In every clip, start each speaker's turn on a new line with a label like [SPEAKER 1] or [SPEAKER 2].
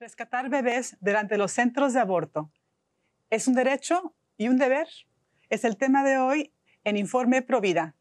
[SPEAKER 1] Rescatar bebés durante los centros de aborto. ¿Es un derecho y un deber? Es el tema de hoy en Informe Provida.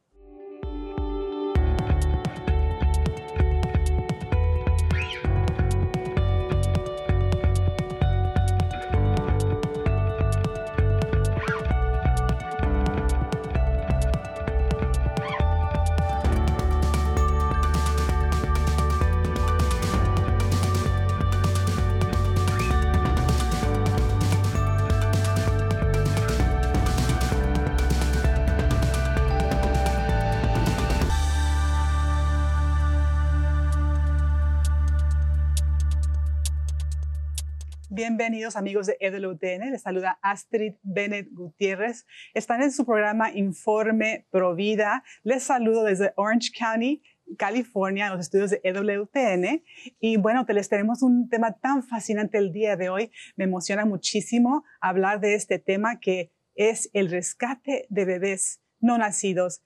[SPEAKER 1] Bienvenidos amigos de EWTN, les saluda Astrid Bennett Gutiérrez. Están en su programa Informe Provida. Les saludo desde Orange County, California, en los estudios de EWTN. Y bueno, te les tenemos un tema tan fascinante el día de hoy. Me emociona muchísimo hablar de este tema que es el rescate de bebés no nacidos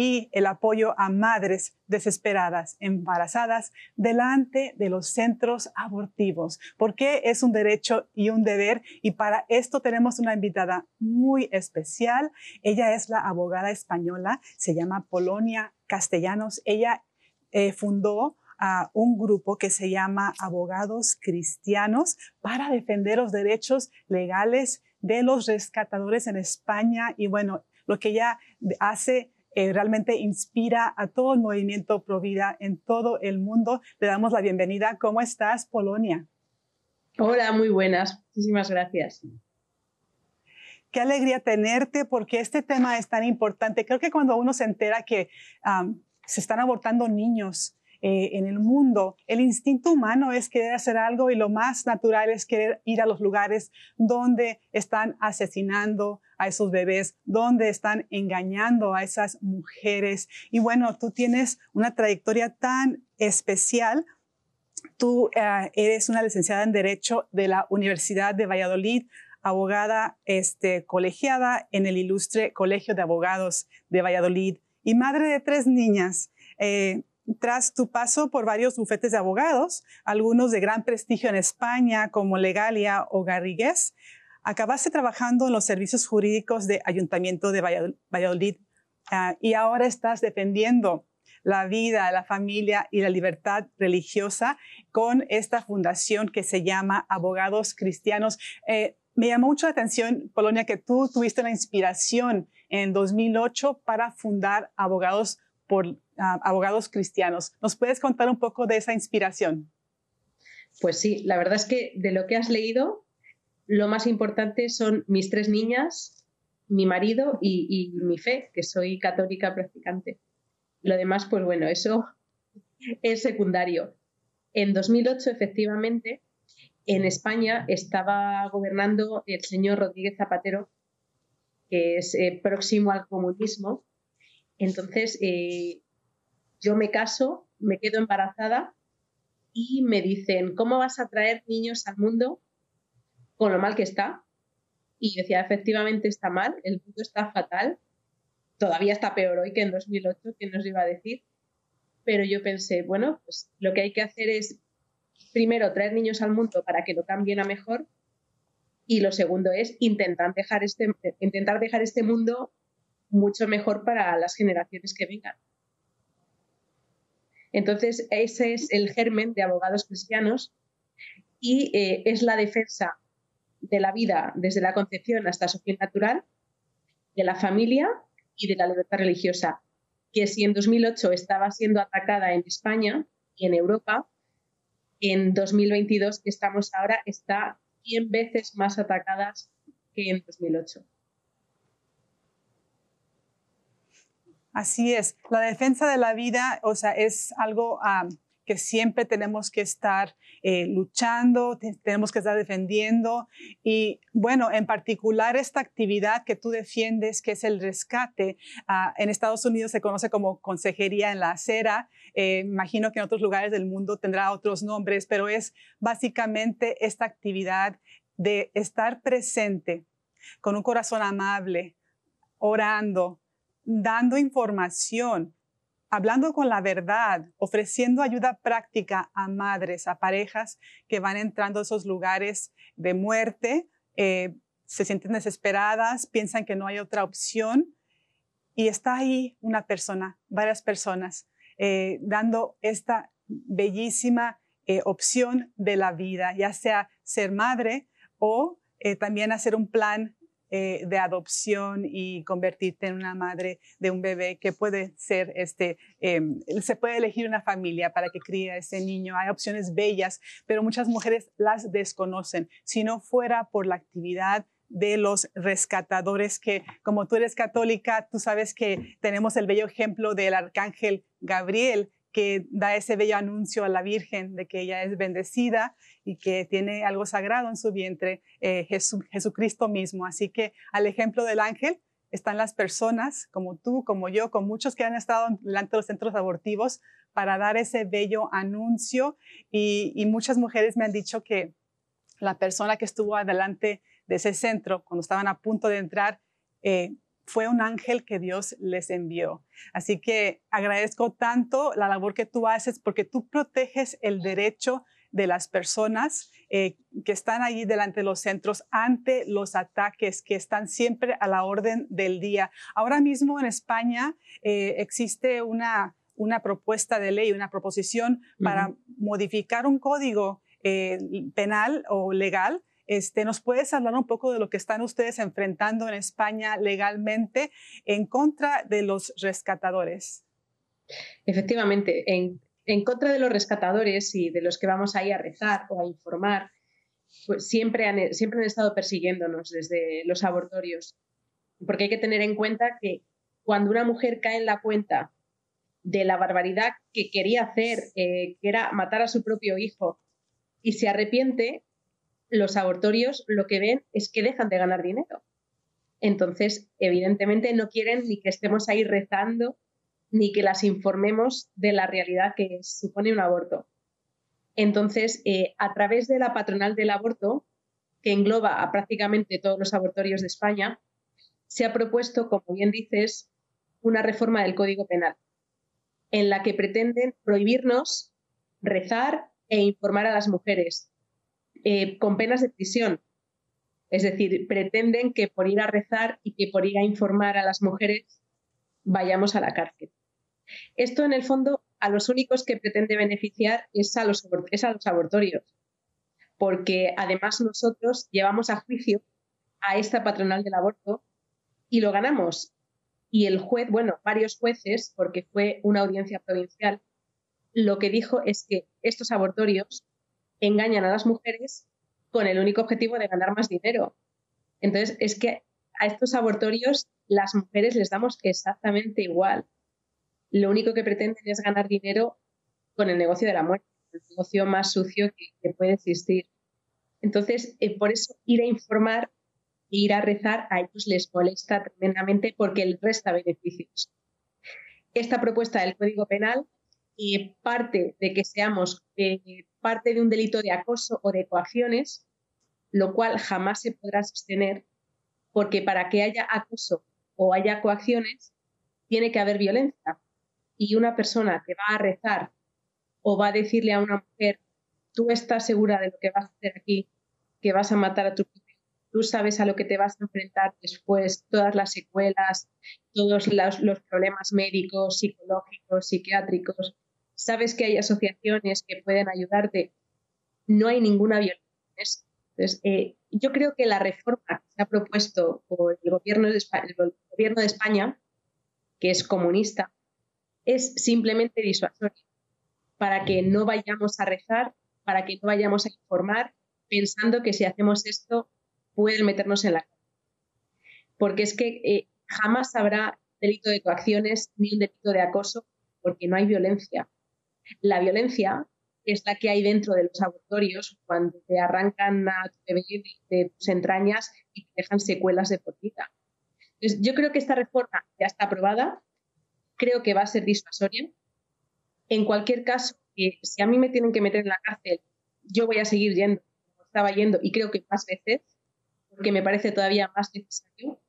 [SPEAKER 1] y el apoyo a madres desesperadas, embarazadas, delante de los centros abortivos, porque es un derecho y un deber. Y para esto tenemos una invitada muy especial. Ella es la abogada española, se llama Polonia Castellanos. Ella eh, fundó un grupo que se llama Abogados Cristianos para defender los derechos legales de los rescatadores en España. Y bueno, lo que ella hace eh, realmente inspira a todo el movimiento Provida en todo el mundo. Le damos la bienvenida. ¿Cómo estás, Polonia?
[SPEAKER 2] Hola, muy buenas. Muchísimas gracias.
[SPEAKER 1] Qué alegría tenerte porque este tema es tan importante. Creo que cuando uno se entera que se están abortando niños eh, en el mundo, el instinto humano es querer hacer algo y lo más natural es querer ir a los lugares donde están asesinando a esos bebés, donde están engañando a esas mujeres. Y bueno, tú tienes una trayectoria tan especial. Tú eh, eres una licenciada en Derecho de la Universidad de Valladolid, abogada este, colegiada en el ilustre Colegio de Abogados de Valladolid y madre de tres niñas. Eh, tras tu paso por varios bufetes de abogados, algunos de gran prestigio en España como Legalia o Garrigues, acabaste trabajando en los servicios jurídicos de Ayuntamiento de Valladolid ah, y ahora estás defendiendo la vida, la familia y la libertad religiosa con esta fundación que se llama Abogados Cristianos. Eh, me llamó mucho la atención, Polonia, que tú tuviste la inspiración en 2008 para fundar Abogados por abogados cristianos. ¿Nos puedes contar un poco de esa inspiración?
[SPEAKER 2] Pues sí, la verdad es que de lo que has leído, lo más importante son mis tres niñas, mi marido y, mi fe, que soy católica practicante. Lo demás, pues bueno, eso es secundario. En 2008, efectivamente, en España estaba gobernando el señor Rodríguez Zapatero, que es eh, próximo al comunismo. Entonces, eh, yo me caso, me quedo embarazada y me dicen, ¿cómo vas a traer niños al mundo con lo mal que está? Y decía, efectivamente está mal, el mundo está fatal, todavía está peor hoy que en 2008, ¿quién nos iba a decir? Pero yo pensé, bueno, pues lo que hay que hacer es primero traer niños al mundo para que lo cambien a mejor y lo segundo es intentar dejar este, intentar dejar este mundo mucho mejor para las generaciones que vengan. Entonces, ese es el germen de abogados cristianos y eh, es la defensa de la vida desde la concepción hasta su fin natural, de la familia y de la libertad religiosa, que si en 2008 estaba siendo atacada en España y en Europa, en 2022 que estamos ahora está 100 veces más atacadas que en 2008.
[SPEAKER 1] Así es, la defensa de la vida, o sea, es algo que siempre tenemos que estar eh, luchando, tenemos que estar defendiendo. Y bueno, en particular esta actividad que tú defiendes, que es el rescate, ah, en Estados Unidos se conoce como consejería en la acera. Eh, imagino que en otros lugares del mundo tendrá otros nombres, pero es básicamente esta actividad de estar presente con un corazón amable, orando, dando información hablando con la verdad, ofreciendo ayuda práctica a madres, a parejas que van entrando a esos lugares de muerte, eh, se sienten desesperadas, piensan que no hay otra opción y está ahí una persona, varias personas, eh, dando esta bellísima eh, opción de la vida, ya sea ser madre o también hacer un plan eh, de adopción y convertirte en una madre de un bebé que puede ser, este, em, se puede elegir una familia para que críe a ese niño. Hay opciones bellas, pero muchas mujeres las desconocen. Si no fuera por la actividad de los rescatadores que, como tú eres católica, tú sabes que tenemos el bello ejemplo del arcángel Gabriel, que da ese bello anuncio a la Virgen de que ella es bendecida y que tiene algo sagrado en su vientre, eh, Jesucristo mismo. Así que al ejemplo del ángel están las personas como tú, como yo, con muchos que han estado delante de los centros abortivos para dar ese bello anuncio y, muchas mujeres me han dicho que la persona que estuvo adelante de ese centro cuando estaban a punto de entrar, eh, fue un ángel que Dios les envió. Así que agradezco tanto la labor que tú haces porque tú proteges el derecho de las personas eh, que están allí delante de los centros ante los ataques que están siempre a la orden del día. Ahora mismo en España eh, existe una, una propuesta de ley, una proposición para modificar un código eh, penal o legal este, ¿Nos puedes hablar un poco de lo que están ustedes enfrentando en España legalmente en contra de los rescatadores?
[SPEAKER 2] Efectivamente, en, contra de los rescatadores y de los que vamos ahí a rezar o a informar, pues siempre han, estado persiguiéndonos desde los abortorios. Porque hay que tener en cuenta que cuando una mujer cae en la cuenta de la barbaridad que quería hacer, eh, que era matar a su propio hijo, y se arrepiente, los abortorios lo que ven es que dejan de ganar dinero. Entonces, evidentemente, no quieren ni que estemos ahí rezando, ni que las informemos de la realidad que supone un aborto. Entonces, eh, a través de la patronal del aborto, que engloba a prácticamente todos los abortorios de España, se ha propuesto, como bien dices, una reforma del Código Penal, en la que pretenden prohibirnos rezar e informar a las mujeres eh, con penas de prisión. Es decir, pretenden que por ir a rezar y que por ir a informar a las mujeres vayamos a la cárcel. Esto, en el fondo, a los únicos que pretende beneficiar es a los, es a los abortorios, porque además nosotros llevamos a juicio a esta patronal del aborto y lo ganamos. Y el juez, bueno, varios jueces, porque fue una audiencia provincial, lo que dijo es que estos abortorios engañan a las mujeres con el único objetivo de ganar más dinero. Entonces, es que a estos abortorios las mujeres les damos exactamente igual. Lo único que pretenden es ganar dinero con el negocio de la muerte, el negocio más sucio que, puede existir. Entonces, eh, por eso ir a informar e ir a rezar a ellos les molesta tremendamente porque les resta beneficios. Esta propuesta del Código Penal y parte de que seamos eh, parte de un delito de acoso o de coacciones, lo cual jamás se podrá sostener porque para que haya acoso o haya coacciones tiene que haber violencia. Y una persona que va a rezar o va a decirle a una mujer, tú estás segura de lo que vas a hacer aquí, que vas a matar a tu hijo, tú sabes a lo que te vas a enfrentar después, todas las secuelas, todos los problemas médicos, psicológicos, psiquiátricos, sabes que hay asociaciones que pueden ayudarte, no hay ninguna violencia. Entonces, eh, yo creo que la reforma que se ha propuesto por el gobierno, de España, que es comunista, es simplemente disuasoria, para que no vayamos a rezar, para que no vayamos a informar, pensando que si hacemos esto pueden meternos en la cárcel. Porque es que eh, jamás habrá delito de coacciones ni un delito de acoso, porque no hay violencia. La violencia es la que hay dentro de los abortorios cuando te arrancan a tu bebé de, tus entrañas y te dejan secuelas de por vida. Entonces, yo creo que esta reforma ya está aprobada, creo que va a ser disuasoria. En cualquier caso, si a mí me tienen que meter en la cárcel, yo voy a seguir yendo, como estaba yendo, y creo que más veces, porque me parece todavía más necesario.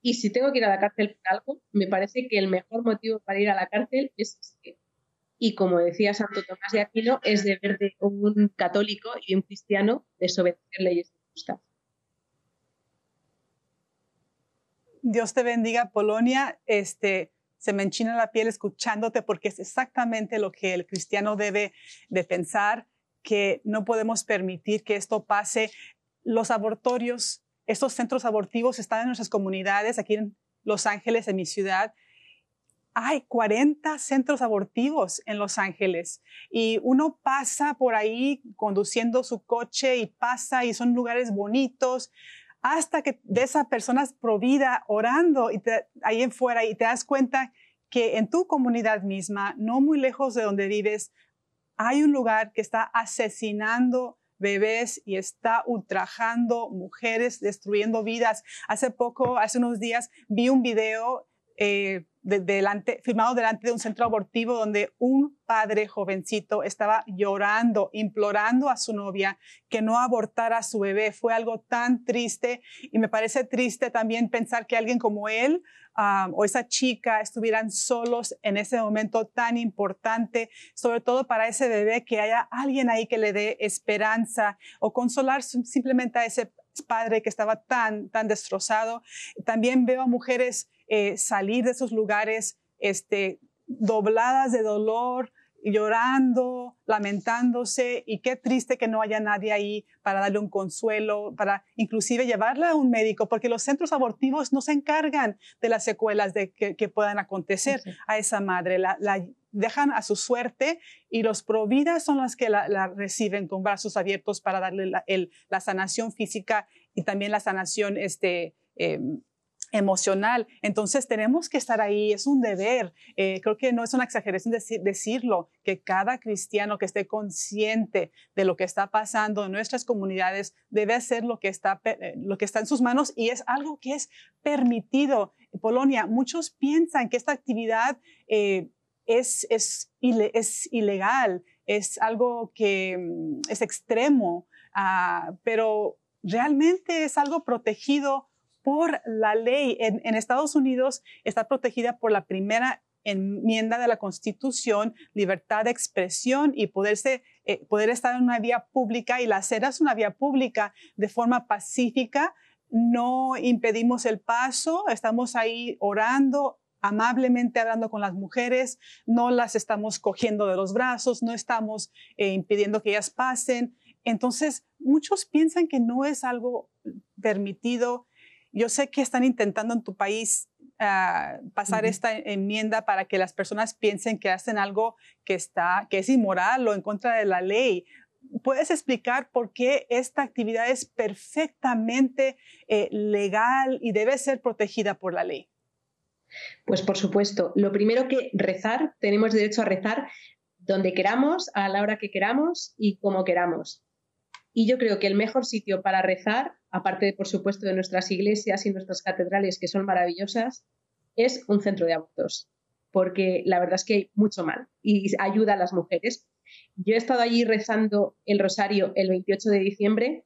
[SPEAKER 2] Y si tengo que ir a la cárcel por algo, me parece que el mejor motivo para ir a la cárcel es que, y como decía Santo Tomás de Aquino, es deber de un católico y un cristiano desobedecer leyes injustas.
[SPEAKER 1] Dios te bendiga, Polonia. Este, se me enchina la piel escuchándote porque es exactamente lo que el cristiano debe de pensar, que no podemos permitir que esto pase. Los abortorios, estos centros abortivos están en nuestras comunidades, aquí en Los Ángeles, en mi ciudad. Hay 40 centros abortivos en Los Ángeles y uno pasa por ahí conduciendo su coche y pasa y son lugares bonitos, hasta que de esa persona provida orando y ahí en fuera y te das cuenta que en tu comunidad misma, no muy lejos de donde vives, hay un lugar que está asesinando bebés y está ultrajando mujeres, destruyendo vidas. Hace poco, hace unos días, vi un video eh, delante, firmado delante de un centro abortivo donde un padre jovencito estaba llorando, implorando a su novia que no abortara a su bebé. Fue algo tan triste y me parece triste también pensar que alguien como él ah, o esa chica estuvieran solos en ese momento tan importante, sobre todo para ese bebé, que haya alguien ahí que le dé esperanza o consolar simplemente a ese padre que estaba tan, tan destrozado. También veo a mujeres eh, salir de esos lugares este, dobladas de dolor, llorando, lamentándose y qué triste que no haya nadie ahí para darle un consuelo, para inclusive llevarla a un médico, porque los centros abortivos no se encargan de las secuelas de que, puedan acontecer a esa madre, la, dejan a su suerte y los providas son las que la, reciben con brazos abiertos para darle la, la, sanación física y también la sanación este, em, emocional. Entonces tenemos que estar ahí, es un deber. Eh, creo que no es una exageración decirlo, que cada cristiano que esté consciente de lo que está pasando en nuestras comunidades debe hacer lo que está, eh, en sus manos y es algo que es permitido. Polonia, muchos piensan que esta actividad eh, es, ilegal, es algo que mm, es extremo, ah, pero realmente es algo protegido por la ley. En, Estados Unidos está protegida por la primera enmienda de la Constitución, libertad de expresión y poderse, eh, poder estar en una vía pública y la acera es una vía pública de forma pacífica. No impedimos el paso, estamos ahí orando, amablemente hablando con las mujeres, no las estamos cogiendo de los brazos, no estamos eh, impidiendo que ellas pasen. Entonces, muchos piensan que no es algo permitido yo sé que están intentando en tu país ah, pasar esta enmienda para que las personas piensen que hacen algo que, está, que es inmoral o en contra de la ley. ¿Puedes explicar por qué esta actividad es perfectamente eh, legal y debe ser protegida por la ley?
[SPEAKER 2] Pues por supuesto, lo primero que rezar, tenemos derecho a rezar donde queramos, a la hora que queramos y como queramos. Y yo creo que el mejor sitio para rezar, aparte, por supuesto, de nuestras iglesias y nuestras catedrales, que son maravillosas, es un centro de abortos. Porque la verdad es que hay mucho mal y ayuda a las mujeres. Yo he estado allí rezando el rosario el 28 de diciembre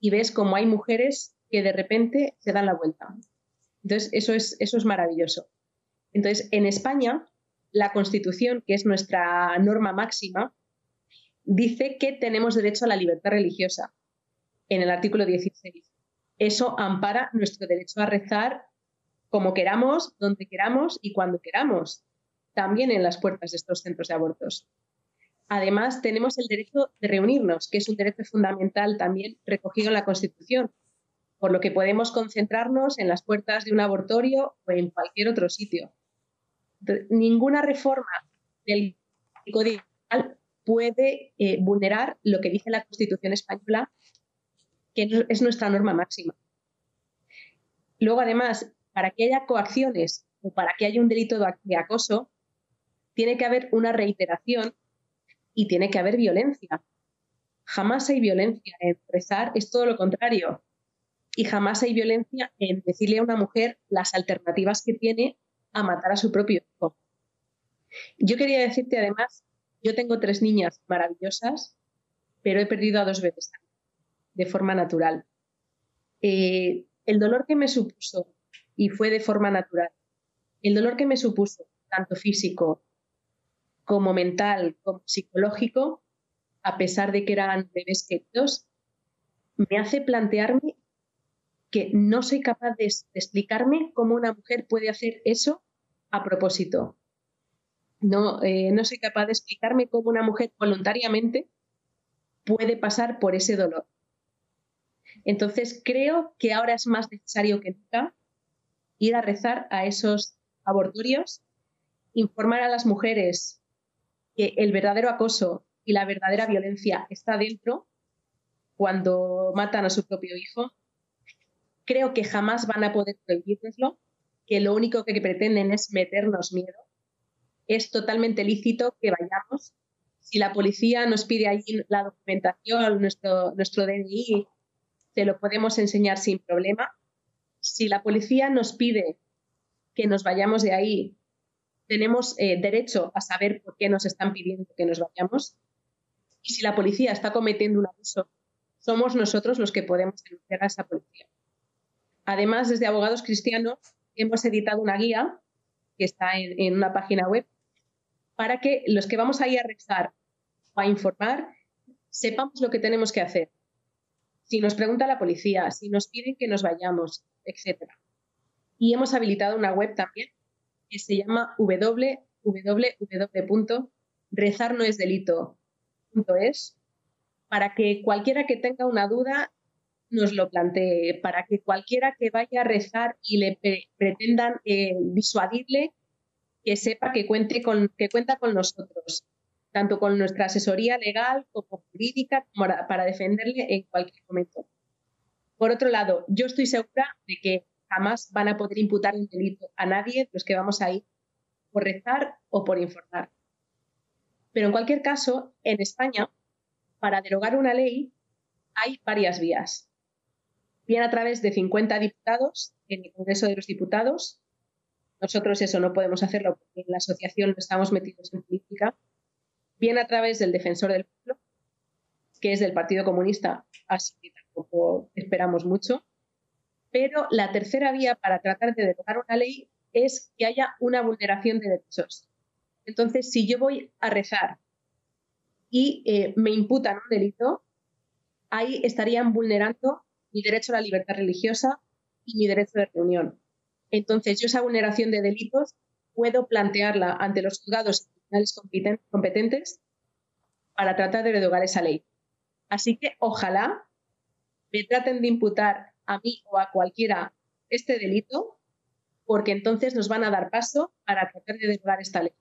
[SPEAKER 2] y ves cómo hay mujeres que de repente se dan la vuelta. Entonces, eso es, eso es maravilloso. Entonces, en España, la Constitución, que es nuestra norma máxima, dice que tenemos derecho a la libertad religiosa en el artículo 16. Eso ampara nuestro derecho a rezar como queramos, donde queramos y cuando queramos, también en las puertas de estos centros de abortos. Además, tenemos el derecho de reunirnos, que es un derecho fundamental también recogido en la Constitución, por lo que podemos concentrarnos en las puertas de un abortorio o en cualquier otro sitio. ninguna reforma del Código puede eh, vulnerar lo que dice la Constitución española, que es nuestra norma máxima. Luego, además, para que haya coacciones o para que haya un delito de acoso, tiene que haber una reiteración y tiene que haber violencia. Jamás hay violencia en rezar, es todo lo contrario. Y jamás hay violencia en decirle a una mujer las alternativas que tiene a matar a su propio hijo. Yo quería decirte además yo tengo tres niñas maravillosas, pero he perdido a dos bebés de forma natural. Eh, el dolor que me supuso y fue de forma natural. El dolor que me supuso, tanto físico como mental, como psicológico, a pesar de que eran bebés queridos, me hace plantearme que no soy capaz de, explicarme cómo una mujer puede hacer eso a propósito. No, eh, no soy capaz de explicarme cómo una mujer voluntariamente puede pasar por ese dolor. Entonces creo que ahora es más necesario que nunca ir a rezar a esos abortorios, informar a las mujeres que el verdadero acoso y la verdadera violencia está dentro cuando matan a su propio hijo. Creo que jamás van a poder prohibirnoslo, que lo único que pretenden es meternos miedo. Es totalmente lícito que vayamos. Si la policía nos pide allí la documentación, nuestro, nuestro DNI, se lo podemos enseñar sin problema. Si la policía nos pide que nos vayamos de ahí, tenemos eh, derecho a saber por qué nos están pidiendo que nos vayamos. Y si la policía está cometiendo un abuso, somos nosotros los que podemos denunciar a esa policía. Además, desde Abogados Cristianos hemos editado una guía que está en, en una página web para que los que vamos ahí a rezar o a informar sepamos lo que tenemos que hacer si nos pregunta la policía, si nos piden que nos vayamos, etc. Y hemos habilitado una web también que se llama www.rezarnoesdelito.es para que cualquiera que tenga una duda nos lo plantee, para que cualquiera que vaya a rezar y le pretendan eh, disuadirle, que sepa que, cuenta con nosotros, tanto con nuestra asesoría legal como jurídica para defenderle en cualquier momento. Por otro lado, yo estoy segura de que jamás van a poder imputar un delito a nadie los que vamos ahí por rezar o por informar. Pero en cualquier caso, en España, para derogar una ley hay varias vías. Bien a través de 50 diputados en el Congreso de los Diputados. Nosotros eso no podemos hacerlo porque en la asociación no estamos metidos en política, bien a través del defensor del pueblo, que es del Partido Comunista, así que tampoco esperamos mucho. Pero la tercera vía para tratar de derogar una ley es que haya una vulneración de derechos. Entonces, si yo voy a rezar y eh, me imputan un delito, ahí estarían vulnerando mi derecho a la libertad religiosa y mi derecho de reunión. Entonces, yo esa vulneración de delitos puedo plantearla ante los juzgados competentes para tratar de derogar esa ley. Así que ojalá me traten de imputar a mí o a cualquiera este delito, porque entonces nos van a dar paso para tratar de derogar esta ley.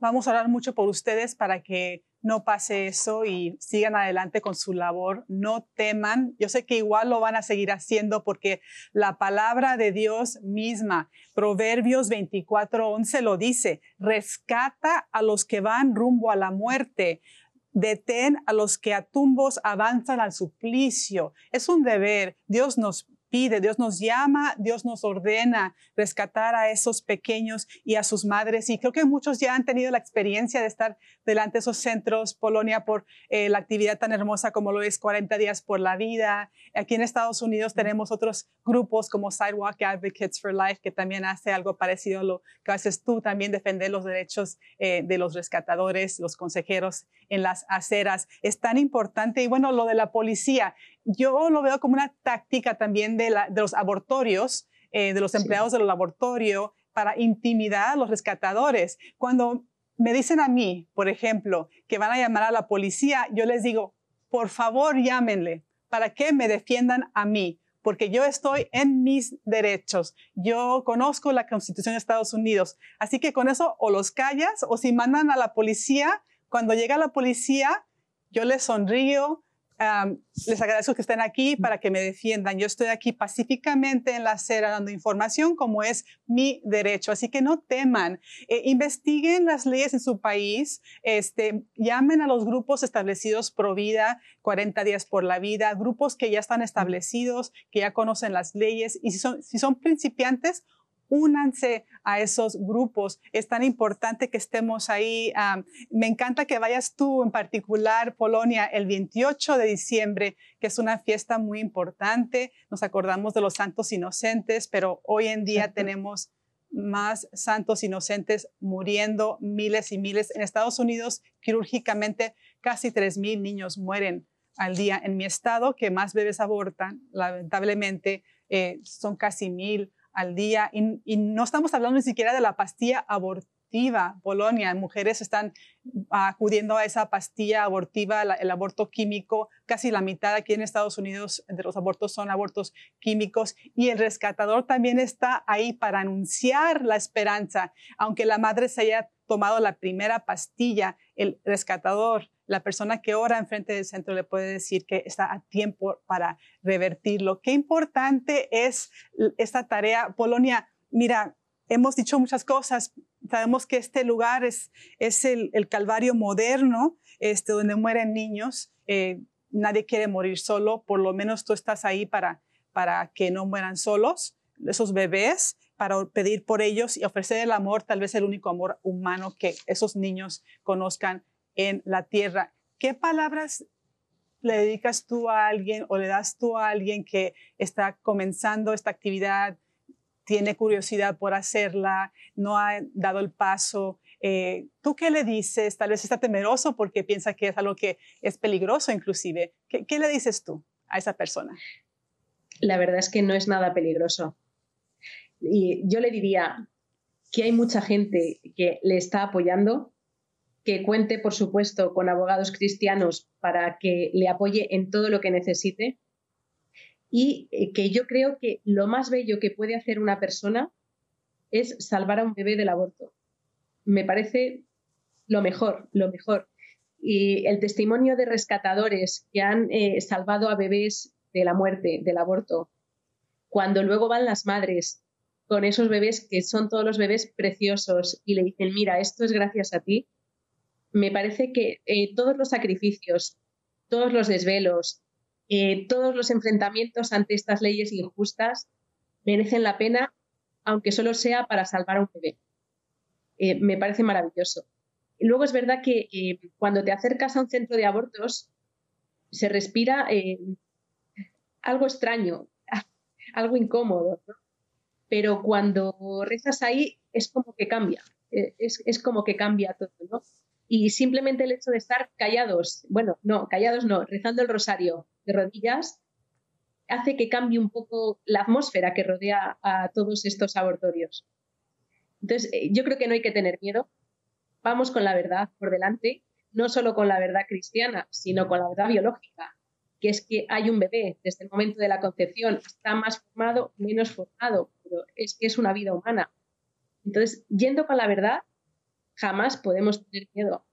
[SPEAKER 1] Vamos a orar mucho por ustedes para que no pase eso y sigan adelante con su labor. No teman. Yo sé que igual lo van a seguir haciendo porque la palabra de Dios misma, Proverbios 24:11 lo dice, rescata a los que van rumbo a la muerte. Detén a los que a tumbos avanzan al suplicio. Es un deber. Dios nos pide, Dios nos llama, Dios nos ordena rescatar a esos pequeños y a sus madres. Y creo que muchos ya han tenido la experiencia de estar delante de esos centros, Polonia, por eh, la actividad tan hermosa como lo es 40 días por la vida. Aquí en Estados Unidos tenemos otros grupos como Sidewalk Advocates for Life, que también hace algo parecido a lo que haces tú, también defender los derechos eh, de los rescatadores, los consejeros en las aceras. Es tan importante. Y bueno, lo de la policía, yo lo veo como una táctica también de, los abortorios, eh, de los empleados del laboratorio, para intimidar a los rescatadores. Cuando me dicen a mí, por ejemplo, que van a llamar a la policía, yo les digo, por favor llámenle para que me defiendan a mí, porque yo estoy en mis derechos. Yo conozco la Constitución de Estados Unidos. Así que con eso o los callas o si mandan a la policía, cuando llega la policía, yo les sonrío, les agradezco que estén aquí para que me defiendan. Yo estoy aquí pacíficamente en la acera dando información como es mi derecho. Así que no teman. Eh, investiguen las leyes en su país. Este, llamen a los grupos establecidos pro vida, 40 días por la vida, grupos que ya están establecidos, que ya conocen las leyes. Y si son, si son principiantes, únanse a esos grupos. Es tan importante que estemos ahí. me encanta que vayas tú en particular, Polonia, el 28 de diciembre, que es una fiesta muy importante. Nos acordamos de los santos inocentes, pero hoy en día tenemos más santos inocentes muriendo, miles y miles. En Estados Unidos, quirúrgicamente, casi 3.000 niños mueren al día. En mi estado, que más bebés abortan, lamentablemente, eh, son casi mil al día. Y, no estamos hablando ni siquiera de la pastilla abortiva, Polonia. Mujeres están acudiendo a esa pastilla abortiva, el aborto químico. Casi la mitad aquí en Estados Unidos de los abortos son abortos químicos. Y el rescatador también está ahí para anunciar la esperanza. Aunque la madre se haya tomado la primera pastilla, el rescatador la persona que ora enfrente del centro le puede decir que está a tiempo para revertirlo. Qué importante es esta tarea. Polonia, mira, hemos dicho muchas cosas. Sabemos que este lugar es, el, Calvario moderno, este, donde mueren niños. Eh, nadie quiere morir solo, por lo menos tú estás ahí para, para que no mueran solos, esos bebés, para pedir por ellos y ofrecer el amor, tal vez el único amor humano que esos niños conozcan en la tierra. ¿Qué palabras le dedicas tú a alguien o le das tú a alguien que está comenzando esta actividad, tiene curiosidad por hacerla, no ha dado el paso? Eh, ¿Tú qué le dices? Tal vez está temeroso porque piensa que es algo que es peligroso inclusive. ¿Qué, qué le dices tú a esa persona?
[SPEAKER 2] La verdad es que no es nada peligroso. Y yo le diría que hay mucha gente que le está apoyando, que cuente, por supuesto, con abogados cristianos para que le apoye en todo lo que necesite y eh, que yo creo que lo más bello que puede hacer una persona es salvar a un bebé del aborto. Me parece lo mejor, lo mejor. Y el testimonio de rescatadores que han eh, salvado a bebés de la muerte, del aborto, cuando luego van las madres con esos bebés que son todos los bebés preciosos y le dicen, mira, esto es gracias a ti, me parece que eh, todos los sacrificios, todos los desvelos, eh, todos los enfrentamientos ante estas leyes injustas merecen la pena, aunque solo sea para salvar a un bebé. Eh, me parece maravilloso. luego es verdad que cuando te acercas a un centro de abortos, se respira algo extraño, algo incómodo, pero cuando rezas ahí es como que cambia, es, es como que cambia todo, ¿no? Y simplemente el hecho de estar callados, bueno, no, callados no, rezando el rosario de rodillas, hace que cambie un poco la atmósfera que rodea a todos estos abortorios. Entonces, eh, yo creo que no hay que tener miedo. Vamos con la verdad por delante, no solo con la verdad cristiana, sino con la verdad biológica, que es que hay un bebé desde el momento de la concepción, está más formado, menos formado, pero es que es una vida humana. Entonces, yendo con la verdad, jamás podemos tener miedo.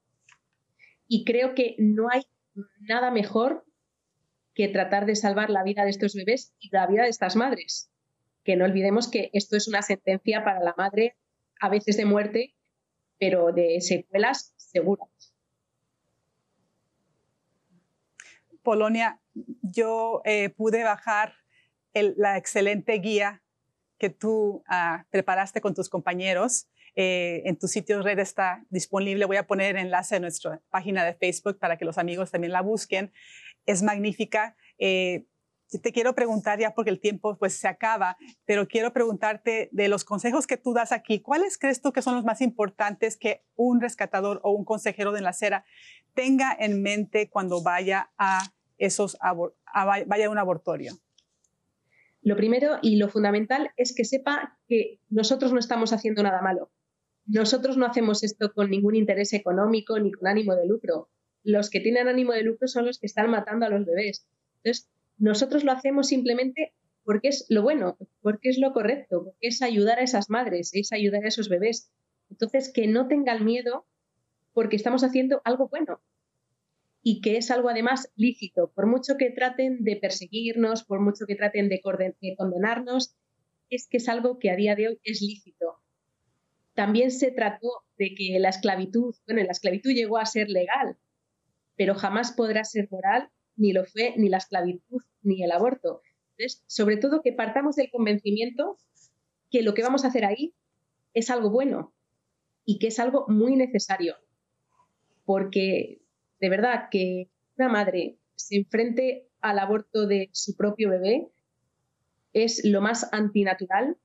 [SPEAKER 2] Y creo que no hay nada mejor que tratar de salvar la vida de estos bebés y la vida de estas madres. Que no olvidemos que esto es una sentencia para la madre, a veces de muerte, pero de secuelas seguras.
[SPEAKER 1] Polonia, yo eh, pude bajar la excelente guía que tú ah, preparaste con tus compañeros eh, en tu sitio red está disponible. Voy a poner el enlace a nuestra página de Facebook para que los amigos también la busquen. Es magnífica. Eh, te quiero preguntar ya porque el tiempo pues se acaba, pero quiero preguntarte de los consejos que tú das aquí, ¿cuáles crees tú que son los más importantes que un rescatador o un consejero de la acera tenga en mente cuando vaya a esos vaya a un abortorio?
[SPEAKER 2] Lo primero y lo fundamental es que sepa que nosotros no estamos haciendo nada malo. Nosotros no hacemos esto con ningún interés económico ni con ánimo de lucro. Los que tienen ánimo de lucro son los que están matando a los bebés. Entonces, nosotros lo hacemos simplemente porque es lo bueno, porque es lo correcto, porque es ayudar a esas madres, es ayudar a esos bebés. Entonces, que no tengan miedo porque estamos haciendo algo bueno y que es algo además lícito. Por mucho que traten de perseguirnos, por mucho que traten de condenarnos, es que es algo que a día de hoy es lícito también se trató de que la esclavitud, bueno, la esclavitud llegó a ser legal, pero jamás podrá ser moral, ni lo fue ni la esclavitud ni el aborto. Entonces, sobre todo que partamos del convencimiento que lo que vamos a hacer ahí es algo bueno y que es algo muy necesario. Porque de verdad que una madre se enfrente al aborto de su propio bebé es lo más antinatural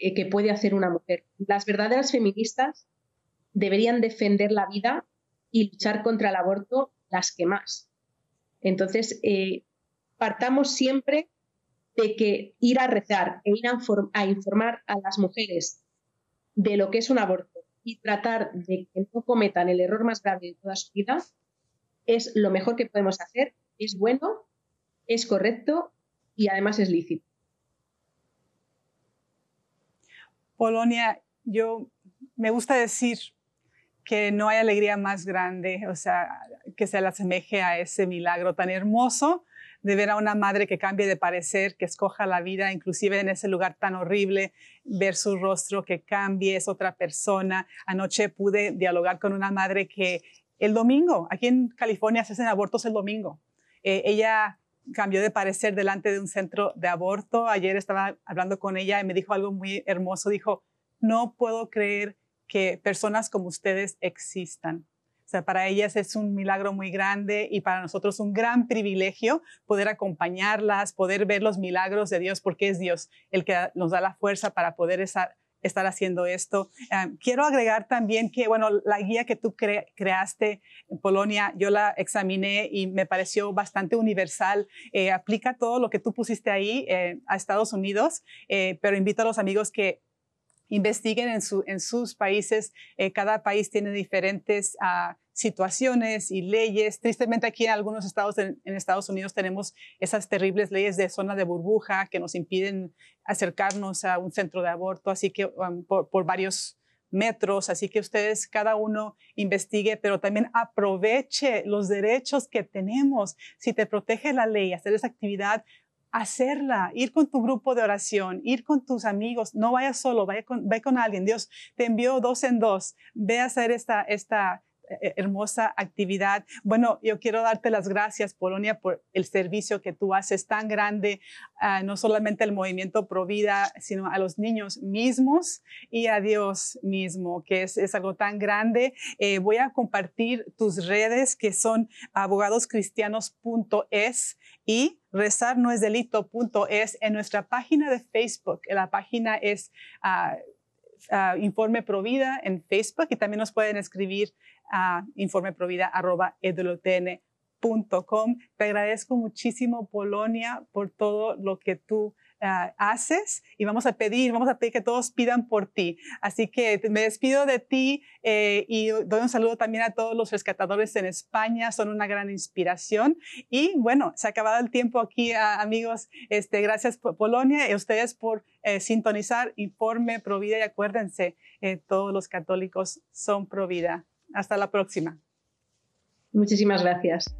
[SPEAKER 2] eh, que puede hacer una mujer. Las verdaderas feministas deberían defender la vida y luchar contra el aborto las que más. Entonces, eh, partamos siempre de que ir a rezar e ir a, informar a las mujeres de lo que es un aborto y tratar de que no cometan el error más grave de toda su vida es lo mejor que podemos hacer, es bueno, es correcto y además es lícito.
[SPEAKER 1] Polonia, yo me gusta decir que no hay alegría más grande, o sea, que se le asemeje a ese milagro tan hermoso de ver a una madre que cambie de parecer, que escoja la vida, inclusive en ese lugar tan horrible, ver su rostro que cambie, es otra persona. Anoche pude dialogar con una madre que el domingo, aquí en California se hacen abortos el domingo. Eh, ella cambió de parecer delante de un centro de aborto. Ayer estaba hablando con ella y me dijo algo muy hermoso. Dijo, no puedo creer que personas como ustedes existan. O sea, para ellas es un milagro muy grande y para nosotros un gran privilegio poder acompañarlas, poder ver los milagros de Dios, porque es Dios el que nos da la fuerza para poder estar, haciendo esto. Ah, quiero agregar también que, bueno, la guía que tú creaste en Polonia, yo la examiné y me pareció bastante universal. Eh, aplica todo lo que tú pusiste ahí eh, a Estados Unidos, eh, pero invito a los amigos que investiguen en, su, en sus países. Eh, cada país tiene diferentes uh, situaciones y leyes. Tristemente aquí en algunos estados en, Estados Unidos tenemos esas terribles leyes de zona de burbuja que nos impiden acercarnos a un centro de aborto, así que um, por, por varios metros, así que ustedes cada uno investigue, pero también aproveche los derechos que tenemos. Si te protege la ley, hacer esa actividad, hacerla, ir con tu grupo de oración, ir con tus amigos, no vayas solo, vaya con, ve con alguien. Dios te envió dos en dos, ve a hacer esta, esta hermosa actividad. Bueno, yo quiero darte las gracias, Polonia, por el servicio que tú haces tan grande, no solamente al movimiento Provida, sino a los niños mismos y a Dios mismo, que es, es algo tan grande. Eh, voy a compartir tus redes que son abogadoscristianos.es y rezar no es delito.es en nuestra página de Facebook. La página es uh, Informe Provida en Facebook y también nos pueden escribir a informeprovida.com. Te agradezco muchísimo, Polonia, por todo lo que tú ah, haces y vamos a pedir, vamos a pedir que todos pidan por ti. Así que me despido de ti eh, y doy un saludo también a todos los rescatadores en España, son una gran inspiración. Y bueno, se ha acabado el tiempo aquí, ah, amigos. Este, gracias, Polonia, y ustedes por eh, sintonizar Informe Provida y acuérdense, eh, todos los católicos son Provida. Hasta la próxima.
[SPEAKER 2] Muchísimas gracias.